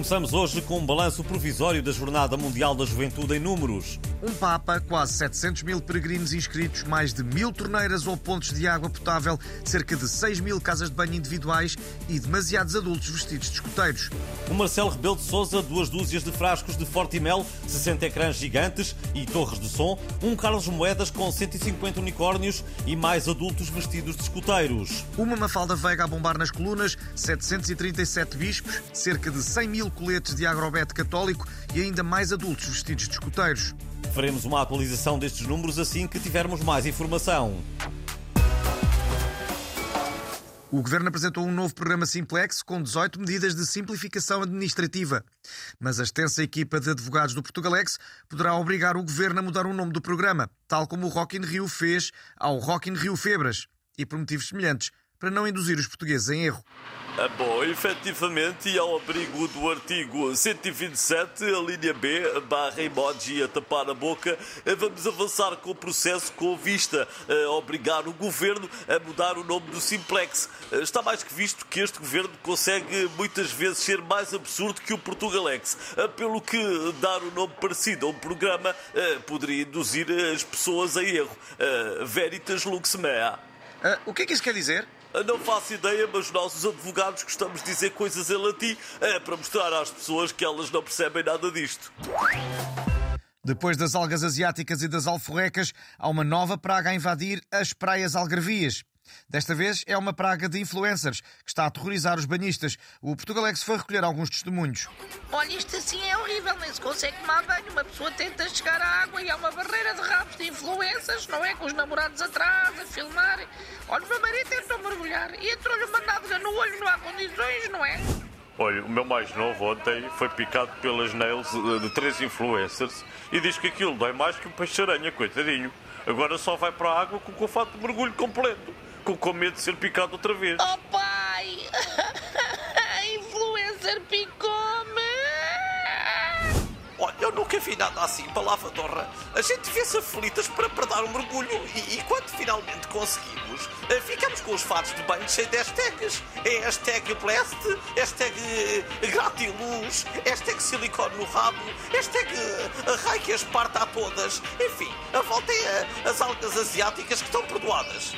Começamos hoje com um balanço provisório da Jornada Mundial da Juventude em números. Um Papa, quase 700 mil peregrinos inscritos, mais de mil torneiras ou pontos de água potável, cerca de 6 mil casas de banho individuais e demasiados adultos vestidos de escuteiros. O Marcelo Rebelo de Souza, duas dúzias de frascos de Fortimel, 60 ecrãs gigantes e torres de som, um Carlos Moedas com 150 unicórnios e mais adultos vestidos de escuteiros. Uma Mafalda Veiga a bombar nas colunas, 737 bispos, cerca de 100 mil coletes de agrobete católico e ainda mais adultos vestidos de escuteiros. Faremos uma atualização destes números assim que tivermos mais informação. O Governo apresentou um novo programa Simplex com 18 medidas de simplificação administrativa. Mas a extensa equipa de advogados do Portugalex poderá obrigar o Governo a mudar o nome do programa, tal como o Rock in Rio fez ao Rock in Rio Febras, e por motivos semelhantes, para não induzir os portugueses em erro. Ah, bom, efetivamente, e ao abrigo do artigo 127, a linha B, barra emoji a tapar a boca, vamos avançar com o processo com vista a obrigar o governo a mudar o nome do Simplex. Está mais que visto que este governo consegue muitas vezes ser mais absurdo que o Portugalex, pelo que dar um nome parecido a um programa poderia induzir as pessoas a erro. Veritas lux mea. Uh, o que é que isso quer dizer? Não faço ideia, mas nós, os advogados, gostamos de dizer coisas em latim é, para mostrar às pessoas que elas não percebem nada disto. Depois das algas asiáticas e das alforrecas, há uma nova praga a invadir as praias algarvias. Desta vez é uma praga de influencers que está a aterrorizar os banhistas. O Portugalex foi recolher alguns testemunhos. Olha, isto assim é horrível, nem se consegue tomar banho. Uma pessoa tenta chegar à água e há uma barreira de rabos influências, não é? Com os namorados atrás, a filmar. Olha, o meu marido tentou mergulhar e entrou-lhe uma nádega no olho, não há condições, não é? Olha, o meu mais novo ontem foi picado pelas nails de três influencers e diz que aquilo dói mais que um peixe-aranha, coitadinho. Agora só vai para a água com o confato de mergulho completo, com, com medo de ser picado outra vez. Oh Olha, eu nunca vi nada assim para lavadorra. A gente vê-se aflitas para, para dar um mergulho e, e quando finalmente conseguimos, eh, ficamos com os fatos de banho cheios de hashtags. É hashtag blast, hashtag eh, gratiluz, hashtag silicone no rabo, hashtag eh, rai que as parta a todas. Enfim, a volta é a- as algas asiáticas que estão perdoadas.